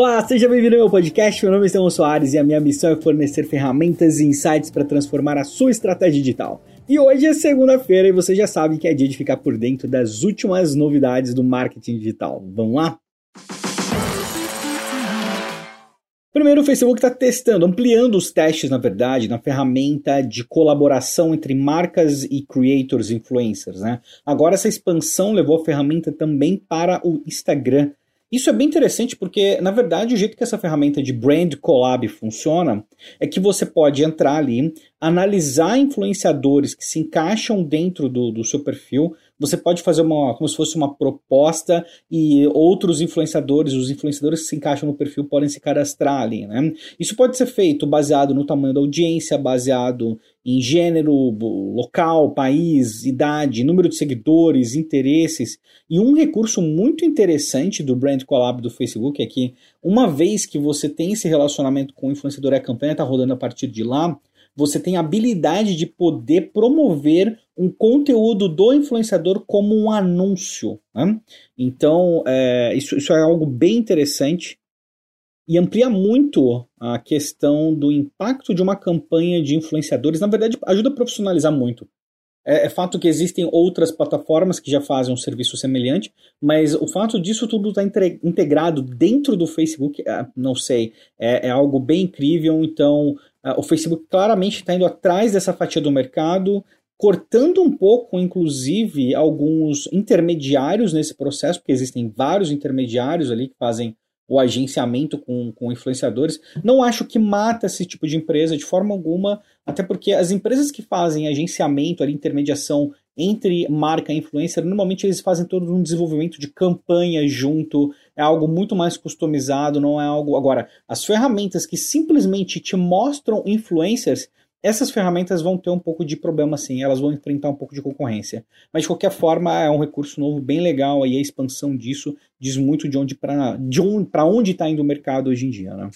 Olá, seja bem-vindo ao meu podcast. Meu nome é Samuel Soares e a minha missão é fornecer ferramentas e insights para transformar a sua estratégia digital. E hoje é segunda-feira e você já sabe que é dia de ficar por dentro das últimas novidades do marketing digital. Vamos lá? Primeiro, o Facebook está testando, ampliando os testes, na verdade, na ferramenta de colaboração entre marcas e creators, influencers. Né? Agora, essa expansão levou a ferramenta também para o Instagram. Isso é bem interessante porque, na verdade, o jeito que essa ferramenta de Brand Collab funciona é que você pode entrar ali, analisar influenciadores que se encaixam dentro do, do seu perfil, você pode fazer uma como se fosse uma proposta e outros influenciadores, os influenciadores que se encaixam no perfil podem se cadastrar ali, né? Isso pode ser feito baseado no tamanho da audiência, baseado em gênero, local, país, idade, número de seguidores, interesses. E um recurso muito interessante do Brand Collab do Facebook é que uma vez que você tem esse relacionamento com o influenciador e a campanha está rodando a partir de lá, você tem a habilidade de poder promover um conteúdo do influenciador como um anúncio. Né? Então, é, isso, isso é algo bem interessante e amplia muito a questão do impacto de uma campanha de influenciadores. Na verdade, ajuda a profissionalizar muito. É, é, fato que existem outras plataformas que já fazem um serviço semelhante, mas o fato disso tudo estar tá integrado dentro do Facebook, é, não sei, é, é algo bem incrível. Então, o Facebook claramente está indo atrás dessa fatia do mercado, cortando um pouco, inclusive, alguns intermediários nesse processo, porque existem vários intermediários ali que fazem o agenciamento com, com influenciadores. Não acho que mata esse tipo de empresa de forma alguma, até porque as empresas que fazem agenciamento, ali, intermediação entre marca e influencer, normalmente eles fazem todo um desenvolvimento de campanha junto, é algo muito mais customizado, não é algo. Agora, as ferramentas que simplesmente te mostram influencers, essas ferramentas vão ter um pouco de problema sim, elas vão enfrentar um pouco de concorrência. Mas de qualquer forma, é um recurso novo bem legal aí a expansão disso diz muito de onde para de onde, onde está indo o mercado hoje em dia, né?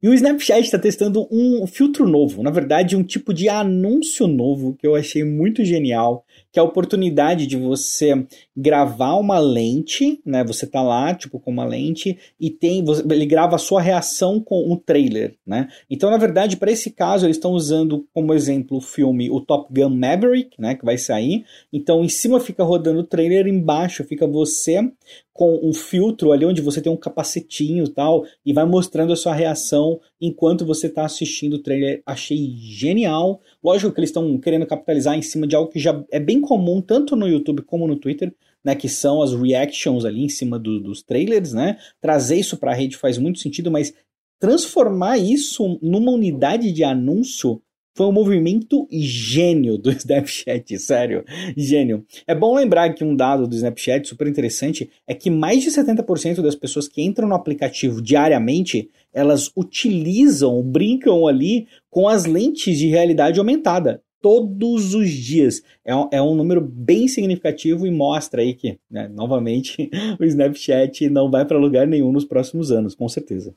E o Snapchat está testando um filtro novo, na verdade, um tipo de anúncio novo que eu achei muito genial, que é a oportunidade de você gravar uma lente, né? Você tá lá, tipo, com uma lente, e tem. Ele grava a sua reação com um trailer, né? Então, na verdade, para esse caso, eles estão usando como exemplo o filme o Top Gun Maverick, né? Que vai sair. Então, em cima fica rodando o trailer, embaixo fica você com um filtro ali onde você tem um capacetinho e tal, e vai mostrando a sua reação enquanto você está assistindo o trailer. Achei genial. Lógico que eles estão querendo capitalizar em cima de algo que já é bem comum, tanto no YouTube como no Twitter, né, que são as reactions ali em cima do, dos trailers, né? Trazer isso para a rede faz muito sentido, mas transformar isso numa unidade de anúncio foi um movimento gênio do Snapchat, sério, gênio. É bom lembrar que um dado do Snapchat super interessante é que mais de 70% das pessoas que entram no aplicativo diariamente, elas utilizam, brincam ali com as lentes de realidade aumentada todos os dias. É um, é um número bem significativo e mostra aí que, né, novamente, o Snapchat não vai para lugar nenhum nos próximos anos, com certeza.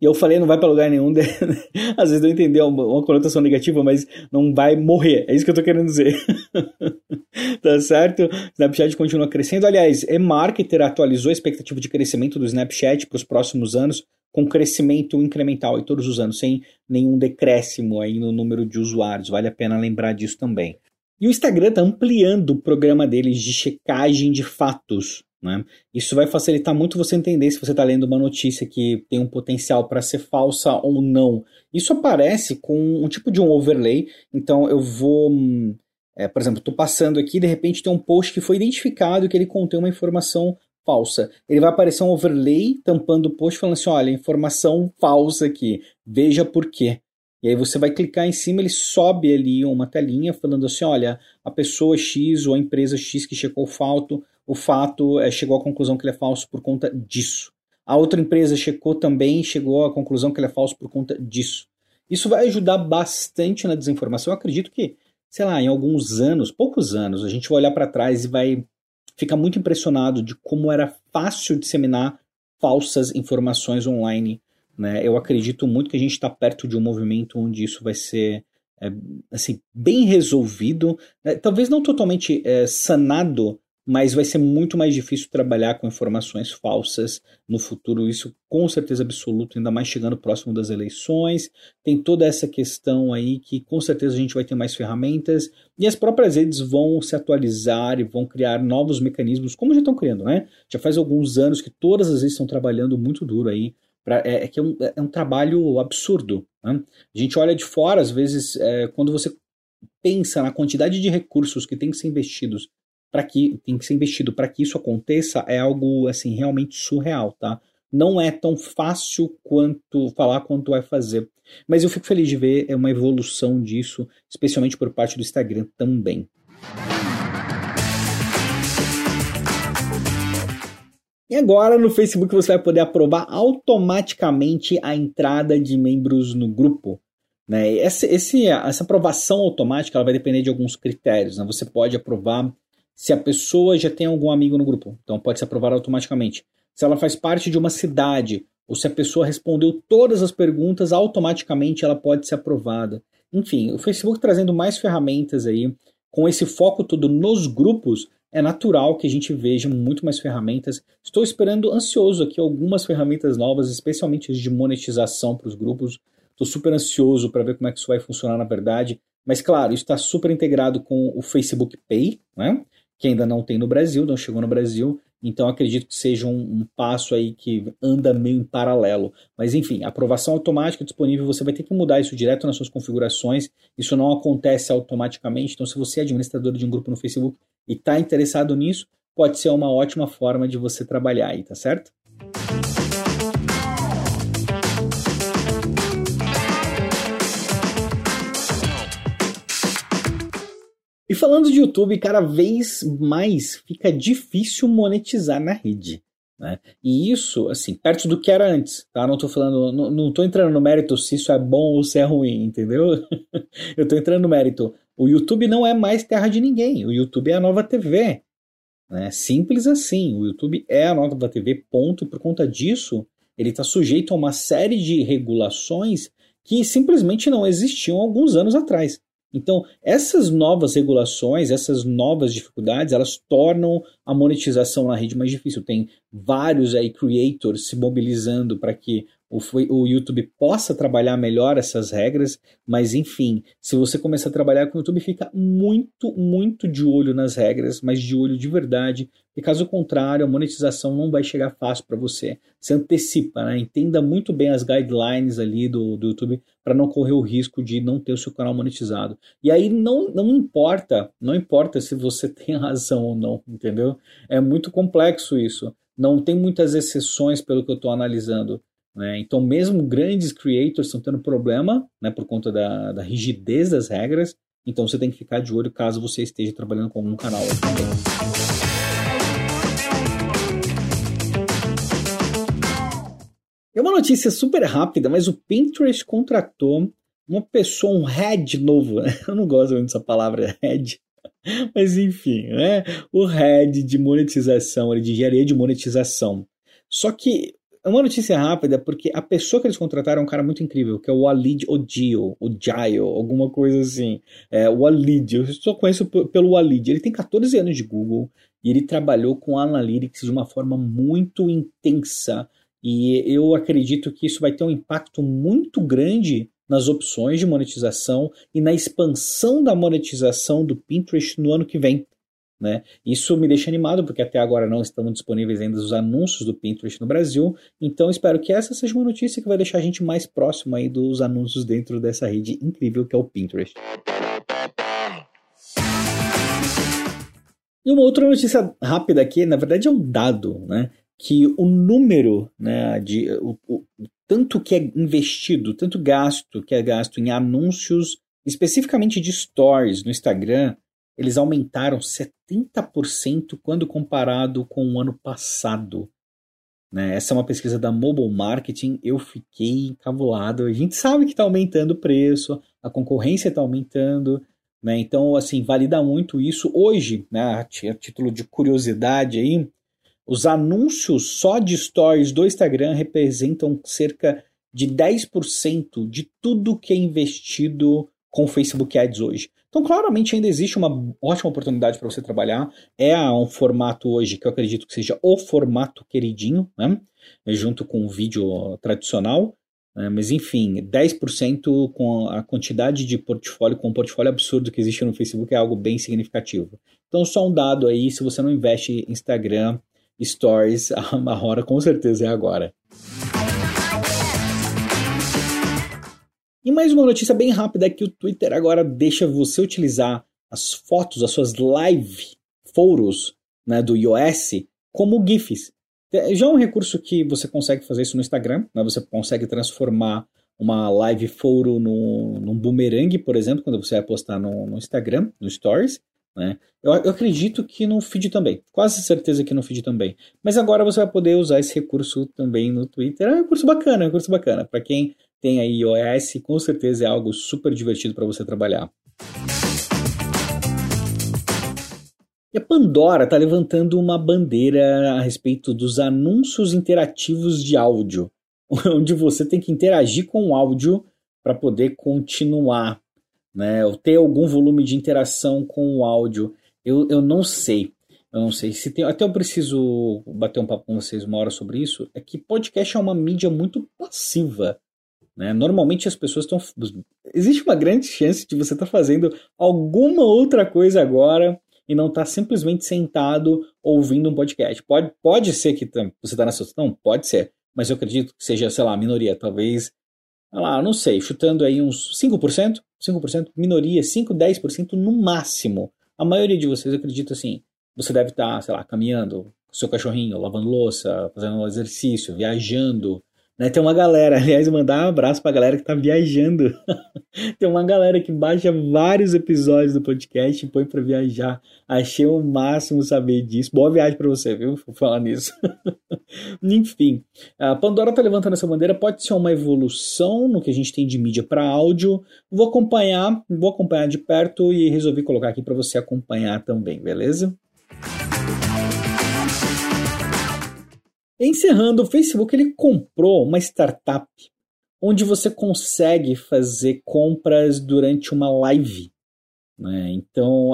E eu falei, não vai para lugar nenhum. Às vezes eu entendi uma, uma conotação negativa, mas não vai morrer. É isso que eu tô querendo dizer. tá certo? Snapchat continua crescendo. Aliás, eMarketer atualizou a expectativa de crescimento do Snapchat para os próximos anos, com crescimento incremental em todos os anos, sem nenhum decréscimo aí no número de usuários. Vale a pena lembrar disso também. E o Instagram está ampliando o programa deles de checagem de fatos. Né? Isso vai facilitar muito você entender se você está lendo uma notícia que tem um potencial para ser falsa ou não. Isso aparece com um tipo de um overlay. Então eu vou. É, por exemplo, estou passando aqui de repente tem um post que foi identificado que ele contém uma informação falsa. Ele vai aparecer um overlay tampando o post falando assim: olha, informação falsa aqui, veja por quê. E aí você vai clicar em cima, ele sobe ali uma telinha falando assim: olha, a pessoa X ou a empresa X que checou o fato, o fato é, chegou à conclusão que ele é falso por conta disso. A outra empresa checou também e chegou à conclusão que ele é falso por conta disso. Isso vai ajudar bastante na desinformação. Eu acredito que, sei lá, em alguns anos, poucos anos, a gente vai olhar para trás e vai ficar muito impressionado de como era fácil disseminar falsas informações online. Né? Eu acredito muito que a gente está perto de um movimento onde isso vai ser é, assim, bem resolvido, né? talvez não totalmente é, sanado, mas vai ser muito mais difícil trabalhar com informações falsas no futuro, isso com certeza absoluto, ainda mais chegando próximo das eleições. Tem toda essa questão aí que com certeza a gente vai ter mais ferramentas e as próprias redes vão se atualizar e vão criar novos mecanismos, como já estão criando, né? Já faz alguns anos que todas as redes estão trabalhando muito duro aí Pra, é, é, que é um, é um trabalho absurdo. Né? A gente olha de fora, às vezes, é, quando você pensa na quantidade de recursos que tem que ser investidos para que tem que ser investido para que isso aconteça, é algo assim realmente surreal, tá? Não é tão fácil quanto falar quanto vai fazer. Mas eu fico feliz de ver é uma evolução disso, especialmente por parte do Instagram também. E agora no Facebook você vai poder aprovar automaticamente a entrada de membros no grupo. Né? Esse, esse, essa aprovação automática ela vai depender de alguns critérios. Né? Você pode aprovar se a pessoa já tem algum amigo no grupo, então pode se aprovar automaticamente. Se ela faz parte de uma cidade, ou se a pessoa respondeu todas as perguntas, automaticamente ela pode ser aprovada. Enfim, o Facebook trazendo mais ferramentas aí, com esse foco todo nos grupos, é natural que a gente veja muito mais ferramentas. Estou esperando ansioso aqui algumas ferramentas novas, especialmente as de monetização para os grupos. Estou super ansioso para ver como é que isso vai funcionar na verdade. Mas claro, está super integrado com o Facebook Pay, né? que ainda não tem no Brasil, não chegou no Brasil. Então acredito que seja um, um, passo aí que anda meio em paralelo. Mas enfim, aprovação automática disponível, você vai ter que mudar isso direto nas suas configurações. Isso não acontece automaticamente. Então, se você é administrador de um grupo no Facebook e está interessado nisso, pode ser uma ótima forma de você trabalhar aí, tá certo? E falando de YouTube, cada vez mais fica difícil monetizar na rede. Né? E isso, assim, perto do que era antes, tá? Não tô falando, não, não tô entrando no mérito se isso é bom ou se é ruim, entendeu? Eu tô entrando no mérito. O YouTube não é mais terra de ninguém. O YouTube é a nova TV. Né? Simples assim. O YouTube é a nova TV, ponto. E por conta disso, ele está sujeito a uma série de regulações que simplesmente não existiam alguns anos atrás. Então, essas novas regulações, essas novas dificuldades, elas tornam a monetização na rede mais difícil. Tem vários aí creators se mobilizando para que o, YouTube possa trabalhar melhor essas regras, mas enfim, se você começar a trabalhar com o YouTube, fica muito, muito de olho nas regras, mas de olho de verdade, e caso contrário, a monetização não vai chegar fácil para você. Se antecipa, né? entenda muito bem as guidelines ali do, do YouTube para não correr o risco de não ter o seu canal monetizado. E aí não, não importa, não importa se você tem razão ou não, entendeu? É muito complexo isso. Não tem muitas exceções pelo que eu estou analisando. Né? Então, mesmo grandes creators estão tendo problema né, por conta da, da rigidez das regras. Então, você tem que ficar de olho caso você esteja trabalhando com algum canal. É uma notícia super rápida, mas o Pinterest contratou uma pessoa, um head novo. Eu não gosto muito dessa palavra head. Mas enfim, né? O head de monetização, de engenharia de monetização. Só que é uma notícia rápida, porque a pessoa que eles contrataram é um cara muito incrível, que é o Walid Odio, o Jaio, alguma coisa assim. É, o Walid, eu só conheço pelo Walid. Ele tem 14 anos de Google e ele trabalhou com Analytics de uma forma muito intensa. E eu acredito que isso vai ter um impacto muito grande nas opções de monetização e na expansão da monetização do Pinterest no ano que vem. Né? Isso me deixa animado, porque até agora não estão disponíveis ainda os anúncios do Pinterest no Brasil, então espero que essa seja uma notícia que vai deixar a gente mais próximo aí dos anúncios dentro dessa rede incrível que é o Pinterest. E uma outra notícia rápida aqui, na verdade é um dado, né? Que o número, né, de o, o, tanto que é investido, tanto gasto que é gasto em anúncios, especificamente de stories no Instagram, eles aumentaram 70% quando comparado com o ano passado. Né? Essa é uma pesquisa da Mobile Marketing, eu fiquei encabulado. A gente sabe que está aumentando o preço, a concorrência está aumentando, né? então assim valida muito isso. Hoje, né, a título de curiosidade aí, os anúncios só de stories do Instagram representam cerca de 10% de tudo que é investido com Facebook Ads hoje. Então, claramente, ainda existe uma ótima oportunidade para você trabalhar. É um formato hoje que eu acredito que seja o formato queridinho, né? junto com o vídeo tradicional. Né? Mas, enfim, 10% com a quantidade de portfólio, com o portfólio absurdo que existe no Facebook, é algo bem significativo. Então, só um dado aí: se você não investe Instagram, Stories, a hora com certeza é agora. E mais uma notícia bem rápida é que o Twitter agora deixa você utilizar as fotos, as suas live foros né, do iOS como GIFs. É, já é um recurso que você consegue fazer isso no Instagram, né? você consegue transformar uma live foro no, num boomerang, por exemplo, quando você vai postar no, no Instagram, no Stories. Né? Eu, eu, acredito que no feed também, quase certeza que no feed também. Mas agora você vai poder usar esse recurso também no Twitter. É um recurso bacana, é um recurso bacana. Para quem tem aí iOS, com certeza é algo super divertido para você trabalhar. E a Pandora está levantando uma bandeira a respeito dos anúncios interativos de áudio, onde você tem que interagir com o áudio para poder continuar, né? Ou ter algum volume de interação com o áudio. Eu, eu não sei. Eu não sei se tem. Até eu preciso bater um papo com vocês uma hora sobre isso. É que podcast é uma mídia muito passiva. Né? Normalmente as pessoas estão. Existe uma grande chance de você estar tá fazendo alguma outra coisa agora e não estar tá simplesmente sentado ouvindo um podcast. Pode, pode ser que você está nessa situação? Pode ser. Mas eu acredito que seja, sei lá, a minoria. Talvez, lá, não sei, chutando aí uns 5%, 5%, minoria, 5, 10% no máximo. A maioria de vocês acredita assim. Você deve estar, tá, sei lá, caminhando seu cachorrinho, lavando louça, fazendo um exercício, viajando, né? Tem uma galera, aliás, mandar um abraço pra galera que tá viajando. Tem uma galera que baixa vários episódios do podcast e põe pra viajar. Achei o máximo saber disso. Boa viagem para você, viu? Vou falar nisso. Enfim, a Pandora tá levantando essa bandeira. Pode ser uma evolução no que a gente tem de mídia para áudio. Vou acompanhar, vou acompanhar de perto e resolvi colocar aqui para você acompanhar também, beleza? Encerrando, o Facebook ele comprou uma startup onde você consegue fazer compras durante uma live. Né? Então,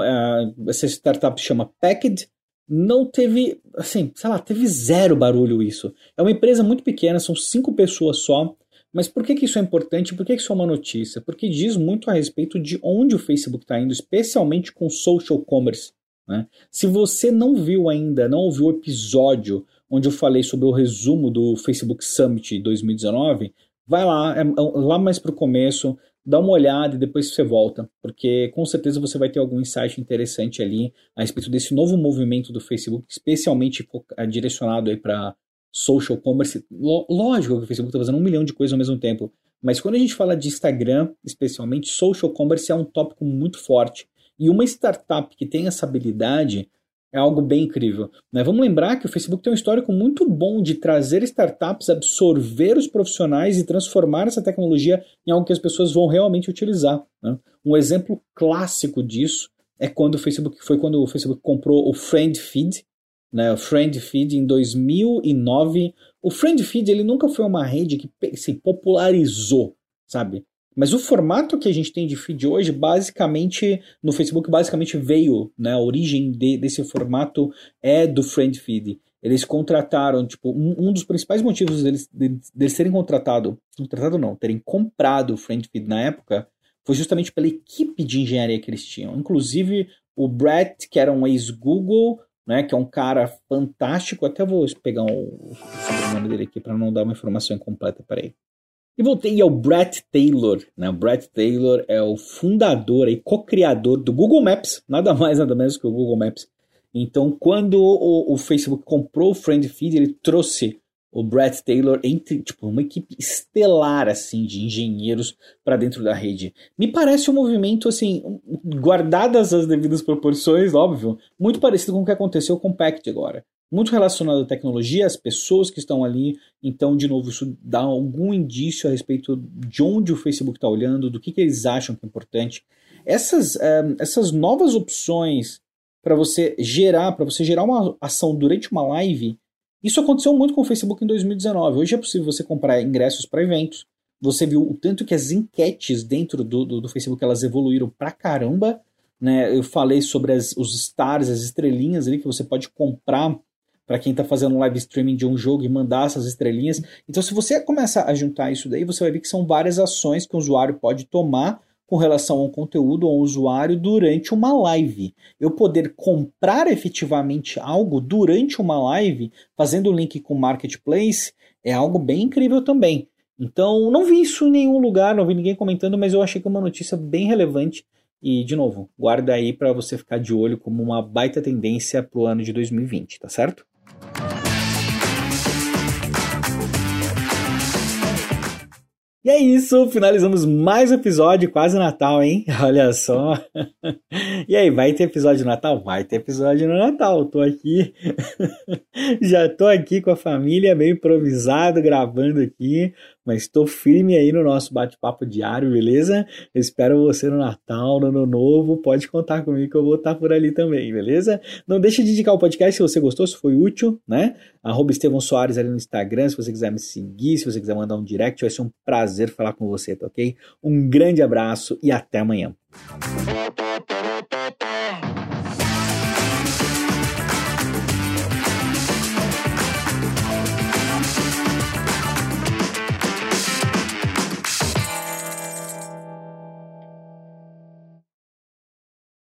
essa startup chama Packed. Não teve, assim, sei lá, teve zero barulho isso. É uma empresa muito pequena, são cinco pessoas só. Mas por que, que isso é importante? Por que, que isso é uma notícia? Porque diz muito a respeito de onde o Facebook está indo, especialmente com social commerce. Né? Se você não viu ainda, não ouviu o episódio onde eu falei sobre o resumo do Facebook Summit 2019, vai lá, é, é lá mais para o começo, dá uma olhada e depois você volta, porque com certeza você vai ter algum insight interessante ali a respeito desse novo movimento do Facebook, especialmente é, direcionado aí para social commerce. Lógico que o Facebook está fazendo um milhão de coisas ao mesmo tempo, mas quando a gente fala de Instagram, especialmente, social commerce é um tópico muito forte. E uma startup que tem essa habilidade é algo bem incrível. Né? Vamos lembrar que o Facebook tem um histórico muito bom de trazer startups, absorver os profissionais e transformar essa tecnologia em algo que as pessoas vão realmente utilizar. Né? Um exemplo clássico disso é quando o Facebook foi quando o Facebook comprou o Friend Feed, né? O Friend Feed em 2009. O Friend Feed ele nunca foi uma rede que se popularizou, sabe? Mas o formato que a gente tem de feed hoje, basicamente, no Facebook, basicamente veio, né? A origem de, desse formato é do Friend Feed. Eles contrataram, tipo, um, um dos principais motivos deles, deles terem contratado, contratado não, terem comprado o Friend Feed na época, foi justamente pela equipe de engenharia que eles tinham. Inclusive, o Brett, que era um ex-Google, né, que é um cara fantástico, até vou pegar o, sobrenome dele aqui para não dar uma informação incompleta ele. E voltei ao Brett Taylor. Né? O Brett Taylor é o fundador e co-criador do Google Maps, nada mais nada menos que o Google Maps. Então, quando o, o Facebook comprou o Friend Feed, ele trouxe o Brett Taylor entre tipo uma equipe estelar assim de engenheiros para dentro da rede. Me parece um movimento assim, guardadas as devidas proporções, óbvio, muito parecido com o que aconteceu com o Pact agora muito relacionado à tecnologia, às pessoas que estão ali. Então, de novo, isso dá algum indício a respeito de onde o Facebook está olhando, do que, que, eles acham que é importante. Essas, um, essas novas opções para você gerar, para você gerar uma ação durante uma live, isso aconteceu muito com o Facebook em 2019. Hoje é possível você comprar ingressos para eventos, você viu o tanto que as enquetes dentro do, do, do Facebook elas evoluíram pra caramba. Né? Eu falei sobre as, os stars, as estrelinhas ali que você pode comprar para quem está fazendo live streaming de um jogo e mandar essas estrelinhas. Então, se você começa a juntar isso daí, você vai ver que são várias ações que o usuário pode tomar com relação ao conteúdo ao usuário durante uma live. Eu poder comprar efetivamente algo durante uma live, fazendo link com Marketplace, é algo bem incrível também. Então, não vi isso em nenhum lugar, não vi ninguém comentando, mas eu achei que é uma notícia bem relevante. E, de novo, guarda aí para você ficar de olho como uma baita tendência para o ano de 2020, tá certo? E é isso, finalizamos mais um episódio, quase Natal, hein? Olha só. E aí, vai ter episódio de Natal? Vai ter episódio no Natal. Tô aqui, já tô aqui com a família, meio improvisado, gravando aqui, mas estou firme aí no nosso bate-papo diário, beleza? espero você no Natal, no Ano Novo. Pode contar comigo que eu vou estar por ali também, beleza? Não deixe de indicar o podcast se você gostou, se foi útil, né? Arroba Estevão Soares ali no Instagram, se você quiser me seguir, se você quiser mandar um direct, vai ser um prazer falar com você, tá ok? Um grande abraço e até amanhã.